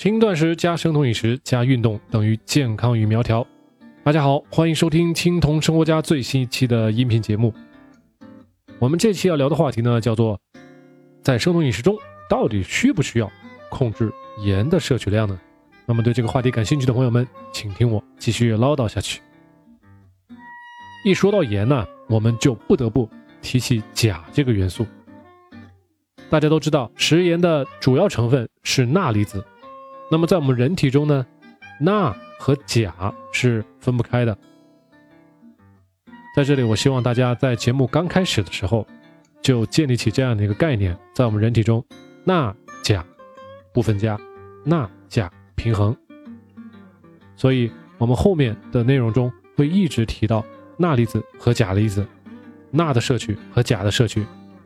轻断食加生酮饮食加运动等于健康与苗条。大家好，欢迎收听青铜生活家最新一期的音频节目。我们这期要聊的话题呢，叫做在生酮饮食中到底需不需要控制盐的摄取量呢？那么对这个话题感兴趣的朋友们，请听我继续唠叨下去。一说到盐呢，我们就不得不提起钾这个元素。大家都知道，食盐的主要成分是钠离子。那么在我们人体中呢，钠和钾是分不开的。在这里，我希望大家在节目刚开始的时候就建立起这样的一个概念：在我们人体中，钠钾不分家，钠钾平衡。所以，我们后面的内容中会一直提到钠离子和钾离子，钠的摄取和钾的摄取。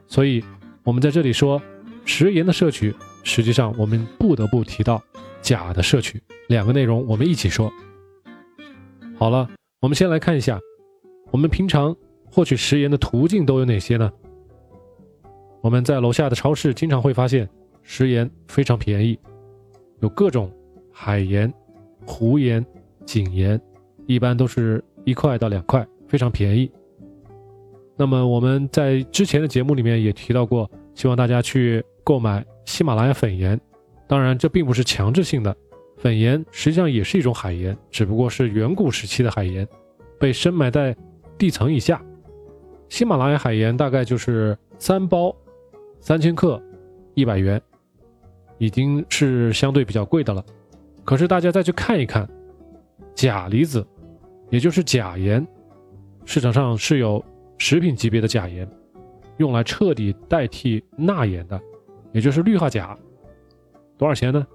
所以，我们在这里说食盐的摄取，实际上我们不得不提到。假的摄取，两个内容我们一起说。好了，我们先来看一下，我们平常获取食盐的途径都有哪些呢？我们在楼下的超市经常会发现食盐非常便宜，有各种海盐、湖盐、井盐，一般都是一块到两块，非常便宜。那么我们在之前的节目里面也提到过，希望大家去购买喜马拉雅粉盐。当然，这并不是强制性的。粉盐实际上也是一种海盐，只不过是远古时期的海盐，被深埋在地层以下。喜马拉雅海盐大概就是三包，三千克，一百元，已经是相对比较贵的了。可是大家再去看一看，钾离子，也就是钾盐，市场上是有食品级别的钾盐，用来彻底代替钠盐的，也就是氯化钾。多少钱呢？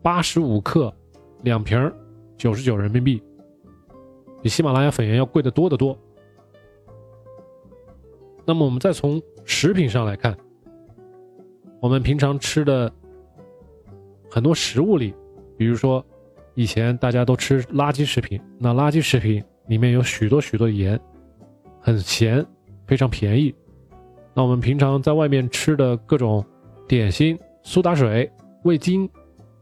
八十五克，两瓶，九十九人民币，比喜马拉雅粉盐要贵得多得多。那么我们再从食品上来看，我们平常吃的很多食物里，比如说以前大家都吃垃圾食品，那垃圾食品里面有许多许多盐，很咸，非常便宜。那我们平常在外面吃的各种点心、苏打水。味精、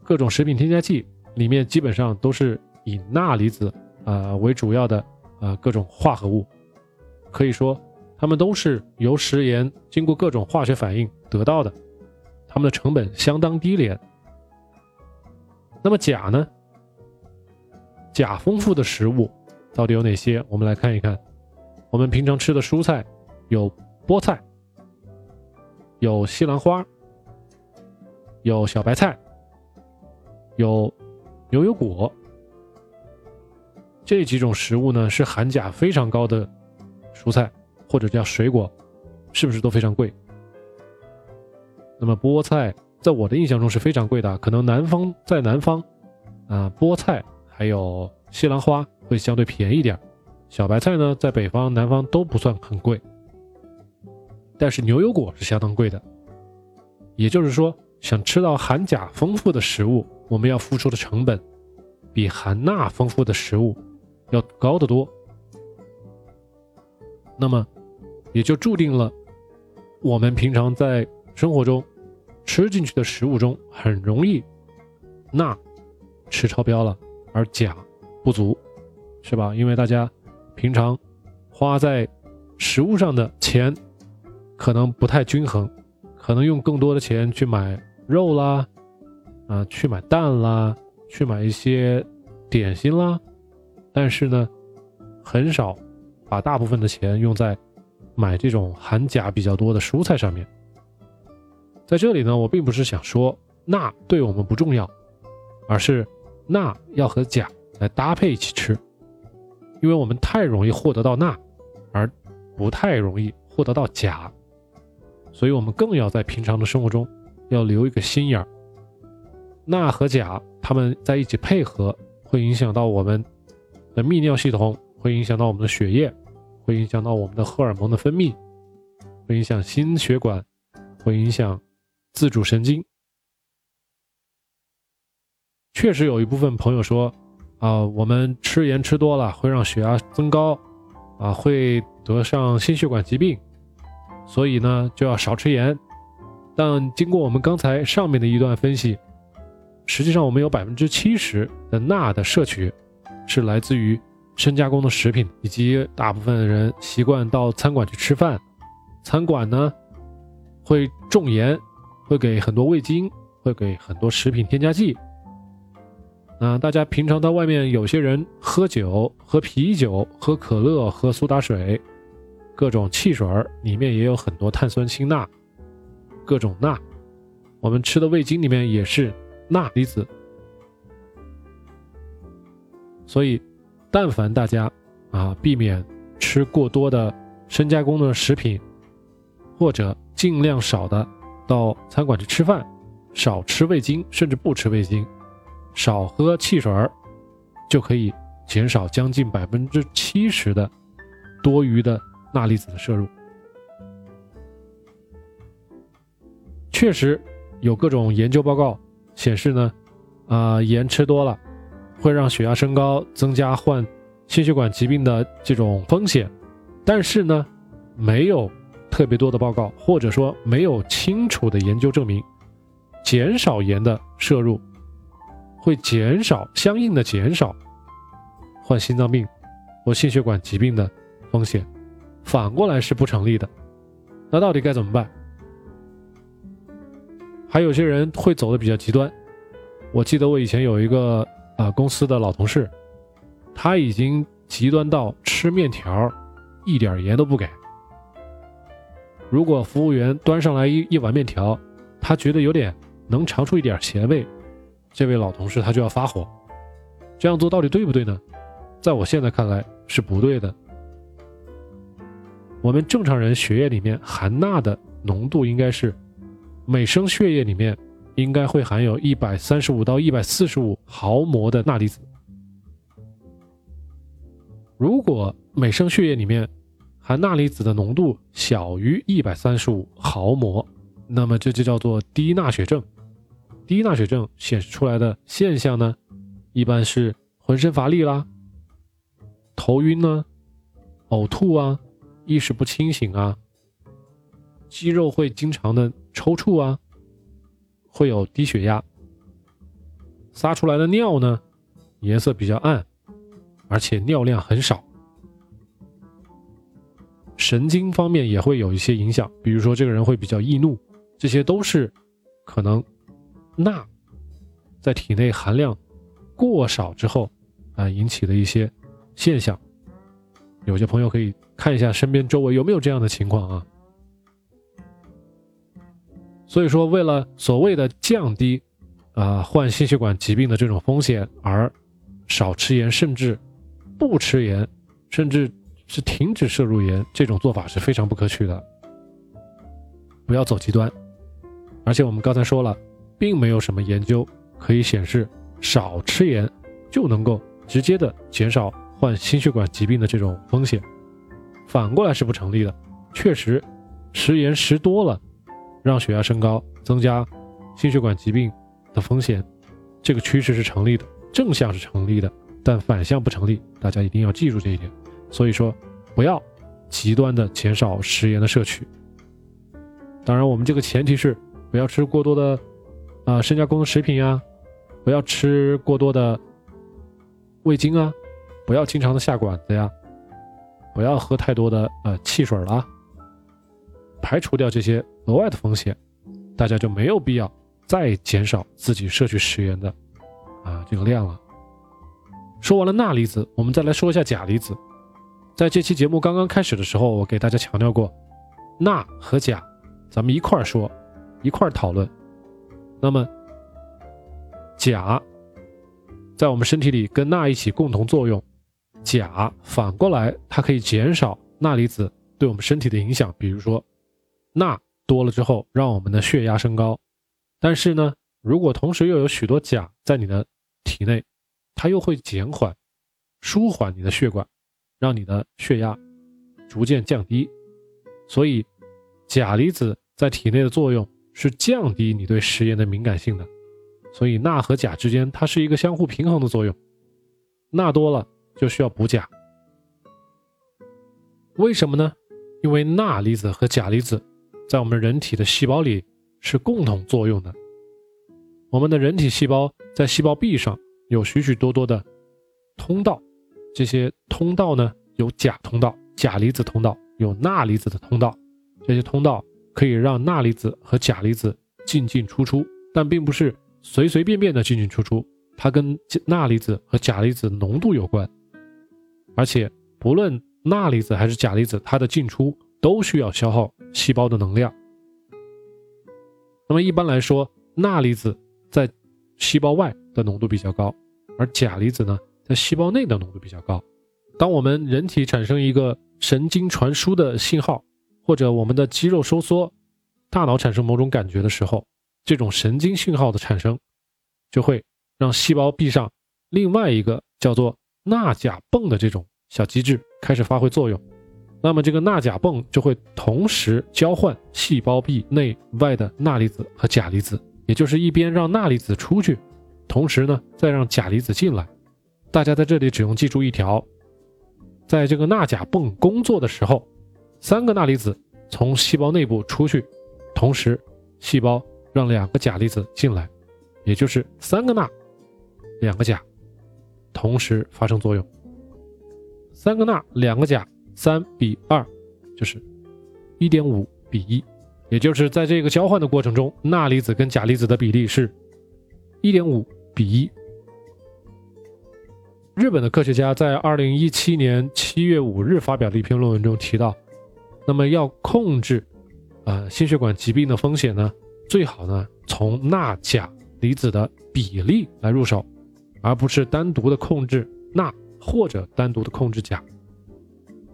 各种食品添加剂里面基本上都是以钠离子啊为主要的啊各种化合物，可以说它们都是由食盐经过各种化学反应得到的，它们的成本相当低廉。那么钾呢？钾丰富的食物到底有哪些？我们来看一看，我们平常吃的蔬菜有菠菜，有西兰花。有小白菜，有牛油果，这几种食物呢是含钾非常高的蔬菜或者叫水果，是不是都非常贵？那么菠菜在我的印象中是非常贵的，可能南方在南方啊，菠菜还有西兰花会相对便宜点，小白菜呢在北方、南方都不算很贵，但是牛油果是相当贵的，也就是说。想吃到含钾丰富的食物，我们要付出的成本比含钠丰富的食物要高得多。那么，也就注定了我们平常在生活中吃进去的食物中很容易钠吃超标了，而钾不足，是吧？因为大家平常花在食物上的钱可能不太均衡，可能用更多的钱去买。肉啦，啊，去买蛋啦，去买一些点心啦，但是呢，很少把大部分的钱用在买这种含钾比较多的蔬菜上面。在这里呢，我并不是想说钠对我们不重要，而是钠要和钾来搭配一起吃，因为我们太容易获得到钠，而不太容易获得到钾，所以我们更要在平常的生活中。要留一个心眼儿，钠和钾它们在一起配合，会影响到我们的泌尿系统，会影响到我们的血液，会影响到我们的荷尔蒙的分泌，会影响心血管，会影响自主神经。确实有一部分朋友说，啊，我们吃盐吃多了会让血压增高，啊，会得上心血管疾病，所以呢就要少吃盐。但经过我们刚才上面的一段分析，实际上我们有百分之七十的钠的摄取是来自于深加工的食品，以及大部分人习惯到餐馆去吃饭，餐馆呢会重盐，会给很多味精，会给很多食品添加剂。那大家平常到外面，有些人喝酒、喝啤酒、喝可乐、喝苏打水，各种汽水里面也有很多碳酸氢钠，各种钠。我们吃的味精里面也是钠离子。所以，但凡大家啊避免吃过多的深加工的食品，或者尽量少的到餐馆去吃饭，少吃味精，甚至不吃味精。少喝汽水儿，就可以减少将近百分之七十的多余的钠离子的摄入。确实有各种研究报告显示呢，啊，盐吃多了会让血压升高，增加患心血管疾病的这种风险。但是呢，没有特别多的报告，或者说没有清楚的研究证明，减少盐的摄入。会减少相应的减少患心脏病或心血管疾病的风险，反过来是不成立的。那到底该怎么办？还有些人会走的比较极端。我记得我以前有一个啊公司的老同事，他已经极端到吃面条一点盐都不给。如果服务员端上来一一碗面条，他觉得有点能尝出一点咸味。这位老同事他就要发火，这样做到底对不对呢？在我现在看来是不对的。我们正常人血液里面含钠的浓度应该是每升血液里面应该会含有一百三十五到一百四十五毫摩的钠离子。如果每升血液里面含钠离子的浓度小于一百三十五毫摩，那么这就叫做低钠血症。低钠血症显示出来的现象呢，一般是浑身乏力啦、头晕呢、呕吐啊、意识不清醒啊、肌肉会经常的抽搐啊，会有低血压，撒出来的尿呢颜色比较暗，而且尿量很少，神经方面也会有一些影响，比如说这个人会比较易怒，这些都是可能。钠在体内含量过少之后啊，引起的一些现象，有些朋友可以看一下身边周围有没有这样的情况啊。所以说，为了所谓的降低啊患心血管疾病的这种风险，而少吃盐，甚至不吃盐，甚至是停止摄入盐，这种做法是非常不可取的。不要走极端，而且我们刚才说了。并没有什么研究可以显示少吃盐就能够直接的减少患心血管疾病的这种风险，反过来是不成立的。确实，食盐食多了，让血压升高，增加心血管疾病的风险，这个趋势是成立的，正向是成立的，但反向不成立。大家一定要记住这一点。所以说，不要极端的减少食盐的摄取。当然，我们这个前提是不要吃过多的。啊，深加工的食品呀，不要吃过多的味精啊，不要经常的下馆子呀，不要喝太多的呃汽水了，排除掉这些额外的风险，大家就没有必要再减少自己摄取食盐的啊这个量了。说完了钠离子，我们再来说一下钾离子。在这期节目刚刚开始的时候，我给大家强调过，钠和钾，咱们一块儿说，一块儿讨论。那么，钾在我们身体里跟钠一起共同作用，钾反过来它可以减少钠离子对我们身体的影响。比如说，钠多了之后让我们的血压升高，但是呢，如果同时又有许多钾在你的体内，它又会减缓、舒缓你的血管，让你的血压逐渐降低。所以，钾离子在体内的作用。是降低你对食盐的敏感性的，所以钠和钾之间它是一个相互平衡的作用，钠多了就需要补钾。为什么呢？因为钠离子和钾离子在我们人体的细胞里是共同作用的。我们的人体细胞在细胞壁上有许许多多的通道，这些通道呢有钾通道、钾离子通道，有钠离子的通道。这些通道可以让钠离子和钾离子进进出出，但并不是随随便便的进进出出，它跟钠离子和钾离子浓度有关。而且不论钠离子还是钾离子，它的进出都需要消耗细胞的能量。那么一般来说，钠离子在细胞外的浓度比较高，而钾离子呢，在细胞内的浓度比较高。当我们人体产生一个神经传输的信号，或者我们的肌肉收缩，大脑产生某种感觉的时候，这种神经信号的产生，就会让细胞壁上另外一个叫做钠钾泵的这种小机制开始发挥作用。那么这个钠钾泵就会同时交换细胞壁内外的钠离子和钾离子，也就是一边让钠离子出去，同时呢再让钾离子进来。大家在这里只用记住一条，在这个钠钾泵工作的时候，三个钠离子从细胞内部出去，同时细胞让两个钾离子进来，也就是三个钠，两个钾，同时发生作用。三个钠，两个钾。三比二，就是一点五比一，也就是在这个交换的过程中，钠离子跟钾离子的比例是一点五比一。日本的科学家在二零一七年七月五日发表的一篇论文中提到，那么要控制呃心血管疾病的风险呢，最好呢从钠钾离子的比例来入手，而不是单独的控制钠或者单独的控制钾。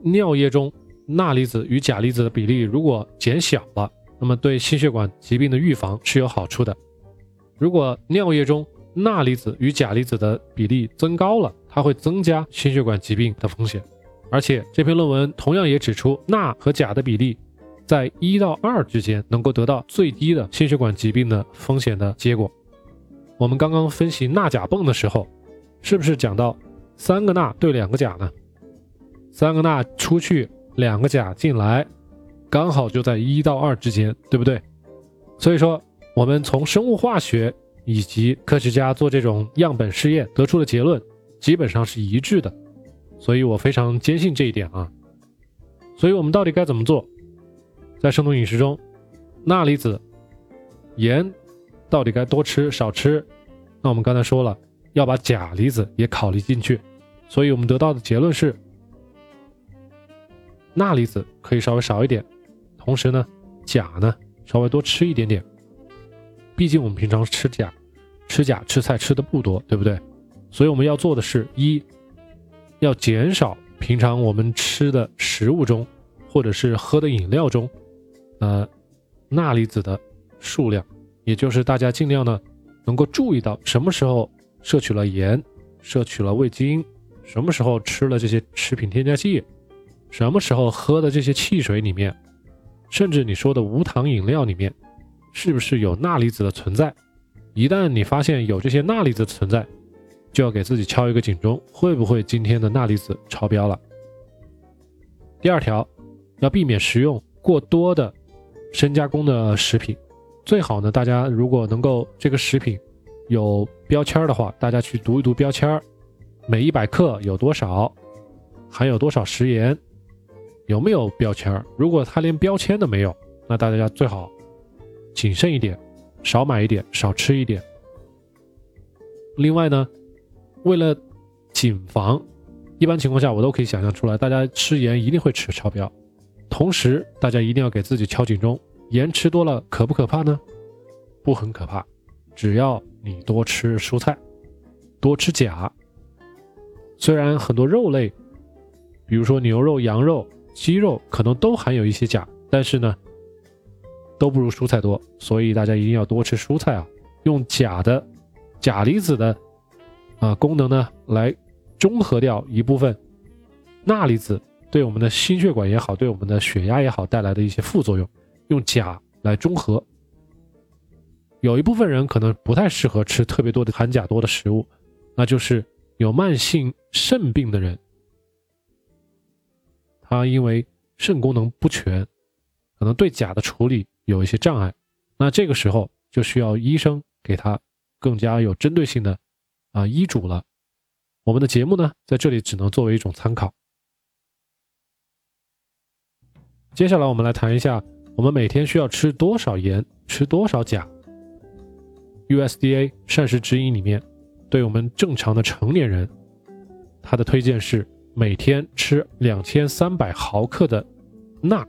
尿液中钠离子与钾离子的比例如果减小了，那么对心血管疾病的预防是有好处的。如果尿液中钠离子与钾离子的比例增高了，它会增加心血管疾病的风险。而且这篇论文同样也指出，钠和钾的比例在一到二之间能够得到最低的心血管疾病的风险的结果。我们刚刚分析钠钾泵的时候，是不是讲到三个钠对两个钾呢？三个钠出去，两个钾进来，刚好就在一到二之间，对不对？所以说，我们从生物化学以及科学家做这种样本试验得出的结论，基本上是一致的。所以我非常坚信这一点啊。所以我们到底该怎么做？在生酮饮食中，钠离子、盐到底该多吃少吃？那我们刚才说了，要把钾离子也考虑进去。所以我们得到的结论是。钠离子可以稍微少一点，同时呢，钾呢稍微多吃一点点。毕竟我们平常吃钾、吃钾、吃菜吃的不多，对不对？所以我们要做的是一，要减少平常我们吃的食物中或者是喝的饮料中，呃，钠离子的数量。也就是大家尽量呢，能够注意到什么时候摄取了盐、摄取了味精，什么时候吃了这些食品添加剂。什么时候喝的这些汽水里面，甚至你说的无糖饮料里面，是不是有钠离子的存在？一旦你发现有这些钠离子的存在，就要给自己敲一个警钟，会不会今天的钠离子超标了？第二条，要避免食用过多的深加工的食品，最好呢，大家如果能够这个食品有标签的话，大家去读一读标签，每一百克有多少，含有多少食盐。有没有标签？如果它连标签都没有，那大家最好谨慎一点，少买一点，少吃一点。另外呢，为了谨防，一般情况下我都可以想象出来，大家吃盐一定会吃超标。同时，大家一定要给自己敲警钟：盐吃多了可不可怕呢？不很可怕，只要你多吃蔬菜，多吃钾。虽然很多肉类，比如说牛肉、羊肉。鸡肉可能都含有一些钾，但是呢，都不如蔬菜多，所以大家一定要多吃蔬菜啊！用钾的钾离子的啊功能呢，来中和掉一部分钠离子对我们的心血管也好，对我们的血压也好带来的一些副作用，用钾来中和。有一部分人可能不太适合吃特别多的含钾多的食物，那就是有慢性肾病的人。他因为肾功能不全，可能对钾的处理有一些障碍，那这个时候就需要医生给他更加有针对性的啊医嘱了。我们的节目呢，在这里只能作为一种参考。接下来我们来谈一下，我们每天需要吃多少盐，吃多少钾。USDA 膳食指引里面，对我们正常的成年人，它的推荐是每天吃两千三百毫克的钠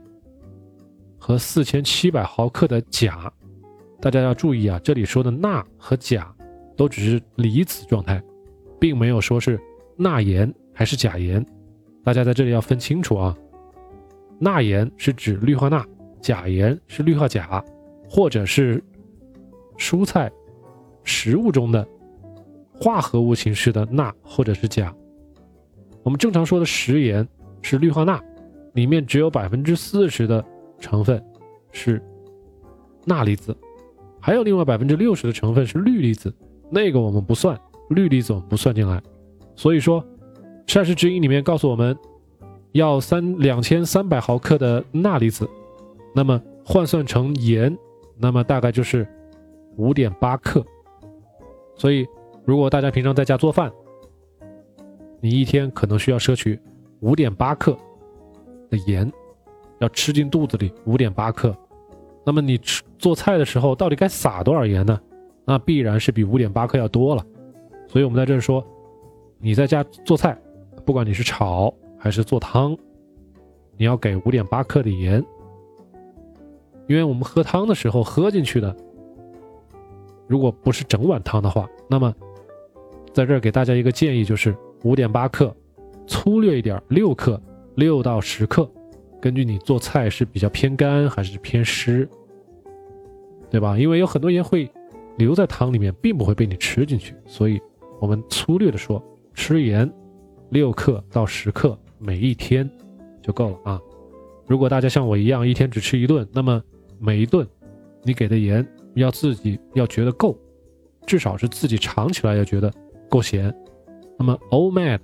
和四千七百毫克的钾。大家要注意啊，这里说的钠和钾都只是离子状态，并没有说是钠盐还是钾盐。大家在这里要分清楚啊。钠盐是指氯化钠，钾盐是氯化钾，或者是蔬菜、食物中的化合物形式的钠或者是钾。我们正常说的食盐是氯化钠，里面只有百分之四十的成分是钠离子，还有另外百分之六十的成分是氯离子，那个我们不算，氯离子我们不算进来。所以说，膳食指引里面告诉我们。要三两千三百毫克的钠离子，那么换算成盐，那么大概就是五点八克。所以，如果大家平常在家做饭，你一天可能需要摄取五点八克的盐，要吃进肚子里五点八克。那么你吃做菜的时候，到底该撒多少盐呢？那必然是比五点八克要多了。所以我们在这儿说，你在家做菜，不管你是炒。还是做汤，你要给五点八克的盐，因为我们喝汤的时候喝进去的，如果不是整碗汤的话，那么在这儿给大家一个建议，就是五点八克，粗略一点六克，六到十克，根据你做菜是比较偏干还是偏湿，对吧？因为有很多盐会留在汤里面，并不会被你吃进去，所以我们粗略的说，吃盐六克到十克。每一天就够了啊！如果大家像我一样一天只吃一顿，那么每一顿你给的盐要自己要觉得够，至少是自己尝起来要觉得够咸。那么 OMAD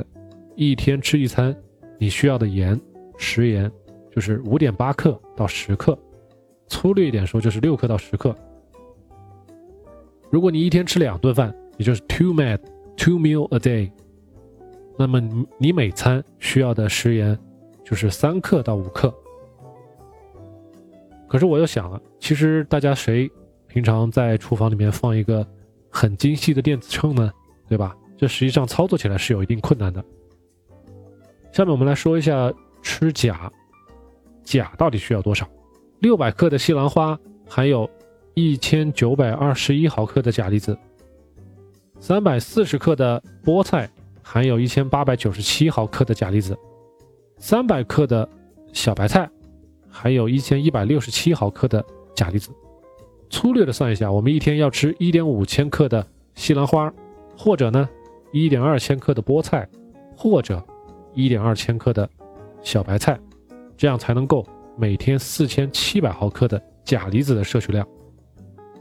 一天吃一餐，你需要的盐食盐就是五点八克到十克，粗略一点说就是六克到十克。如果你一天吃两顿饭，也就是 two mad two meal a day。那么你你每餐需要的食盐就是三克到五克。可是我又想了，其实大家谁平常在厨房里面放一个很精细的电子秤呢？对吧？这实际上操作起来是有一定困难的。下面我们来说一下吃钾，钾到底需要多少？六百克的西兰花含有一千九百二十一毫克的钾离子，三百四十克的菠菜。含有一千八百九十七毫克的钾离子，三百克的小白菜含有一千一百六十七毫克的钾离子。粗略的算一下，我们一天要吃一点五千克的西兰花，或者呢一点二千克的菠菜，或者一点二千克的小白菜，这样才能够每天四千七百毫克的钾离子的摄取量。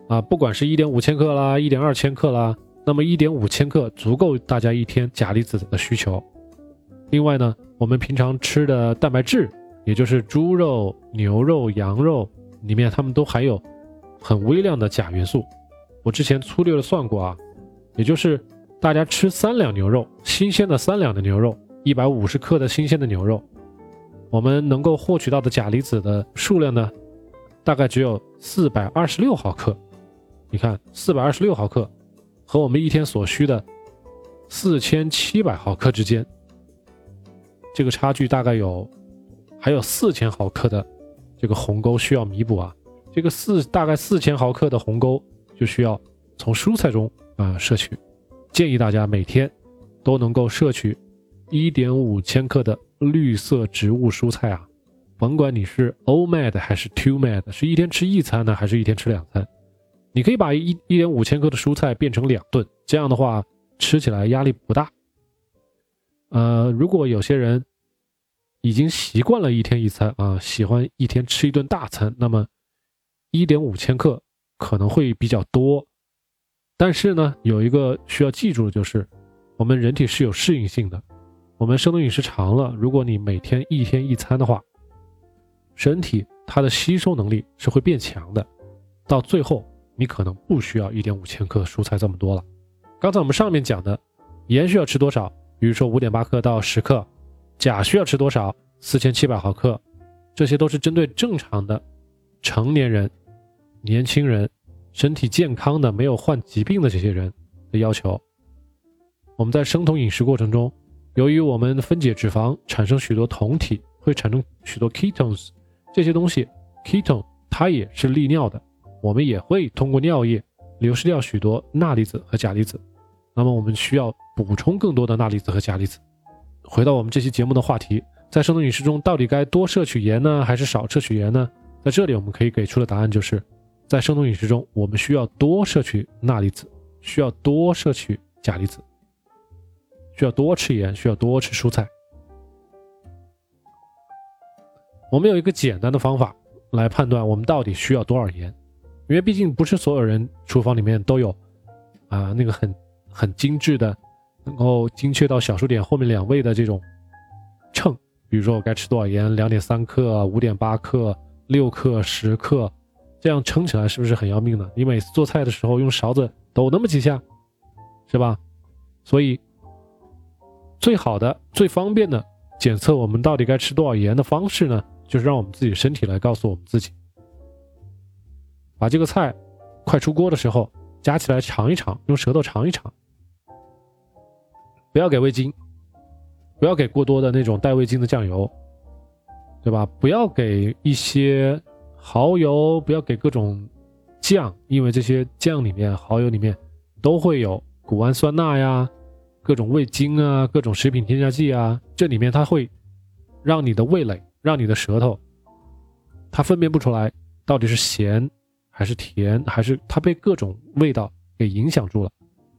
啊，不管是一点五千克啦，一点二千克啦。那么一点五千克足够大家一天钾离子的需求。另外呢，我们平常吃的蛋白质，也就是猪肉、牛肉、羊肉里面，它们都含有很微量的钾元素。我之前粗略的算过啊，也就是大家吃三两牛肉，新鲜的三两的牛肉，一百五十克的新鲜的牛肉，我们能够获取到的钾离子的数量呢，大概只有四百二十六毫克。你看，四百二十六毫克。和我们一天所需的四千七百毫克之间，这个差距大概有还有四千毫克的这个鸿沟需要弥补啊。这个四大概四千毫克的鸿沟就需要从蔬菜中啊摄取。建议大家每天都能够摄取一点五千克的绿色植物蔬菜啊，甭管你是 OMAD 还是 TwoMAD，是一天吃一餐呢，还是一天吃两餐。你可以把一一点五千克的蔬菜变成两顿，这样的话吃起来压力不大。呃，如果有些人已经习惯了一天一餐啊，喜欢一天吃一顿大餐，那么一点五千克可能会比较多。但是呢，有一个需要记住的就是，我们人体是有适应性的。我们生酮饮食长了，如果你每天一天一餐的话，身体它的吸收能力是会变强的，到最后。你可能不需要一点五千克蔬菜这么多了。刚才我们上面讲的盐需要吃多少？比如说五点八克到十克，钾需要吃多少？四千七百毫克，这些都是针对正常的成年人、年轻人、身体健康的、没有患疾病的这些人的要求。我们在生酮饮食过程中，由于我们分解脂肪产生许多酮体，会产生许多 ketones，这些东西 ketone 它也是利尿的，我们也会通过尿液流失掉许多钠离子和钾离子。那么我们需要补充更多的钠离子和钾离子。回到我们这期节目的话题，在生酮饮食中到底该多摄取盐呢，还是少摄取盐呢？在这里我们可以给出的答案就是，在生酮饮食中，我们需要多摄取钠离子，需要多摄取钾离子，需要多吃盐，需要多吃蔬菜。我们有一个简单的方法来判断我们到底需要多少盐，因为毕竟不是所有人厨房里面都有啊那个很。很精致的，能够精确到小数点后面两位的这种秤，比如说我该吃多少盐，两点三克、五点八克、六克、十克，这样撑起来是不是很要命呢？你每次做菜的时候用勺子抖那么几下，是吧？所以最好的、最方便的检测我们到底该吃多少盐的方式呢，就是让我们自己身体来告诉我们自己，把这个菜快出锅的时候夹起来尝一尝，用舌头尝一尝。不要给味精，不要给过多的那种带味精的酱油，对吧？不要给一些蚝油，不要给各种酱，因为这些酱里面、蚝油里面都会有谷氨酸钠呀、各种味精啊、各种食品添加剂啊，这里面它会让你的味蕾、让你的舌头，它分辨不出来到底是咸还是甜，还是它被各种味道给影响住了。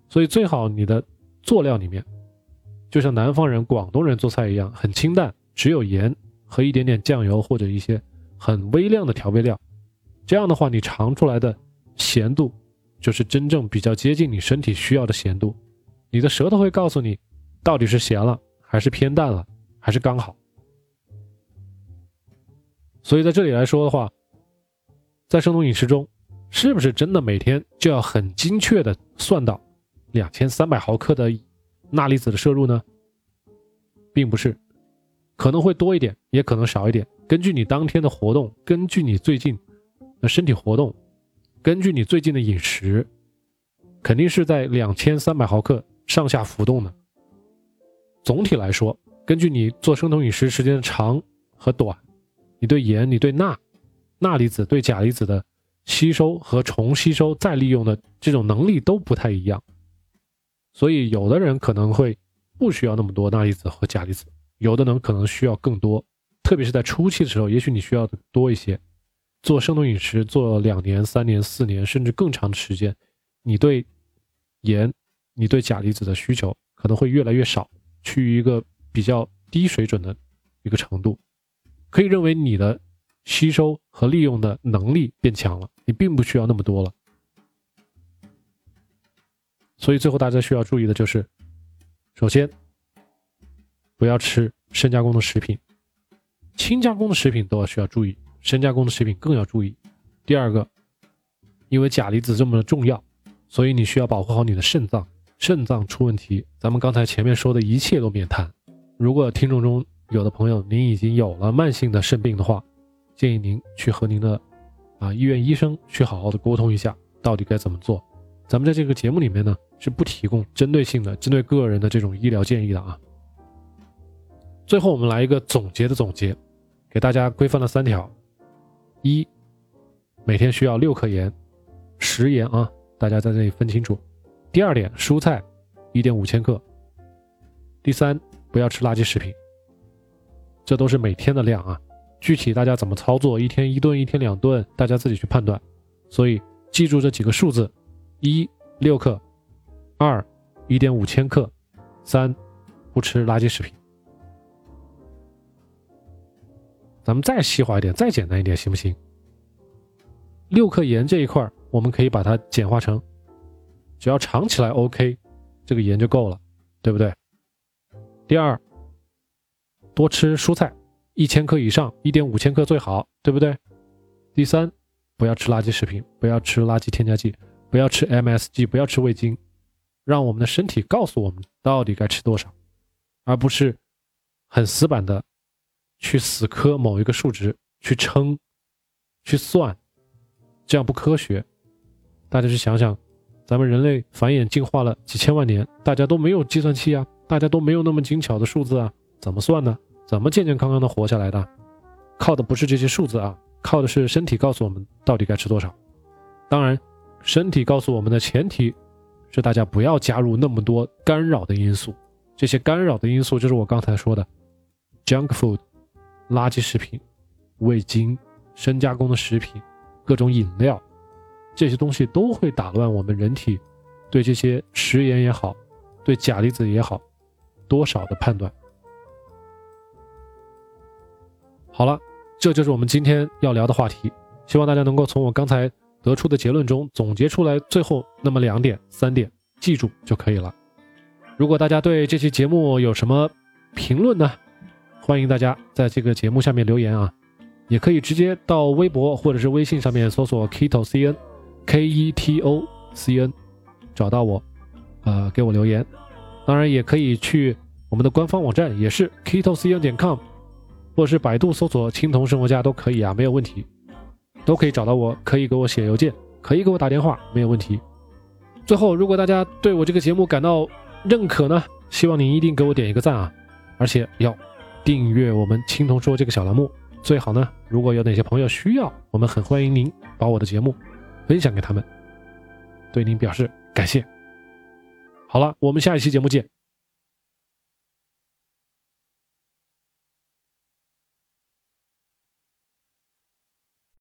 所以最好你的佐料里面。就像南方人、广东人做菜一样，很清淡，只有盐和一点点酱油或者一些很微量的调味料。这样的话，你尝出来的咸度就是真正比较接近你身体需要的咸度。你的舌头会告诉你，到底是咸了，还是偏淡了，还是刚好。所以在这里来说的话，在生酮饮食中，是不是真的每天就要很精确的算到两千三百毫克的？钠离子的摄入呢，并不是，可能会多一点，也可能少一点，根据你当天的活动，根据你最近的身体活动，根据你最近的饮食，肯定是在两千三百毫克上下浮动的。总体来说，根据你做生酮饮食时间的长和短，你对盐、你对钠、钠离子、对钾离子的吸收和重吸收再利用的这种能力都不太一样。所以，有的人可能会不需要那么多钠离子和钾离子，有的人可能需要更多。特别是在初期的时候，也许你需要的多一些。做生酮饮食做两年、三年、四年，甚至更长的时间，你对盐、你对钾离子的需求可能会越来越少，趋于一个比较低水准的一个程度。可以认为你的吸收和利用的能力变强了，你并不需要那么多了。所以最后大家需要注意的就是，首先不要吃深加工的食品，轻加工的食品都要需要注意，深加工的食品更要注意。第二个，因为钾离子这么的重要，所以你需要保护好你的肾脏，肾脏出问题，咱们刚才前面说的一切都免谈。如果听众中有的朋友您已经有了慢性的肾病的话，建议您去和您的啊医院医生去好好的沟通一下，到底该怎么做。咱们在这个节目里面呢，是不提供针对性的、针对个人的这种医疗建议的啊。最后，我们来一个总结的总结，给大家规范了三条：一，每天需要六克盐，食盐啊，大家在这里分清楚。第二点，蔬菜一点五千克。第三，不要吃垃圾食品。这都是每天的量啊，具体大家怎么操作，一天一顿，一天两顿，大家自己去判断。所以记住这几个数字。一六克，二一点五千克，三不吃垃圾食品。咱们再细化一点，再简单一点，行不行？六克盐这一块我们可以把它简化成，只要尝起来 OK，这个盐就够了，对不对？第二，多吃蔬菜，一千克以上，一点五千克最好，对不对？第三，不要吃垃圾食品，不要吃垃圾添加剂，不要吃 MSG，不要吃味精，让我们的身体告诉我们到底该吃多少，而不是很死板的去死磕某一个数值去称、去算，这样不科学。大家去想想，咱们人类繁衍进化了几千万年，大家都没有计算器啊，大家都没有那么精巧的数字啊，怎么算呢？怎么健健康康的活下来的？靠的不是这些数字啊，靠的是身体告诉我们到底该吃多少。当然，身体告诉我们的前提是大家不要加入那么多干扰的因素。这些干扰的因素就是我刚才说的，junk food，垃圾食品、味精、深加工的食品、各种饮料，这些东西都会打乱我们人体对这些食盐也好，对钾离子也好，多少的判断。好了。这就是我们今天要聊的话题，希望大家能够从我刚才得出的结论中总结出来最后那么两点、三点，记住就可以了。如果大家对这期节目有什么评论呢？欢迎大家在这个节目下面留言啊，也可以直接到微博或者是微信上面搜索 Keto C N K E T O C N，找到我，呃，给我留言。当然也可以去我们的官方网站，也是 Keto C N 点 com。或是百度搜索“青铜生活家”都可以啊，没有问题，都可以找到我，可以给我写邮件，可以给我打电话，没有问题。最后，如果大家对我这个节目感到认可呢，希望您一定给我点一个赞啊，而且要订阅我们“青铜说”这个小栏目。最好呢，如果有哪些朋友需要，我们很欢迎您把我的节目分享给他们，对您表示感谢。好了，我们下一期节目见。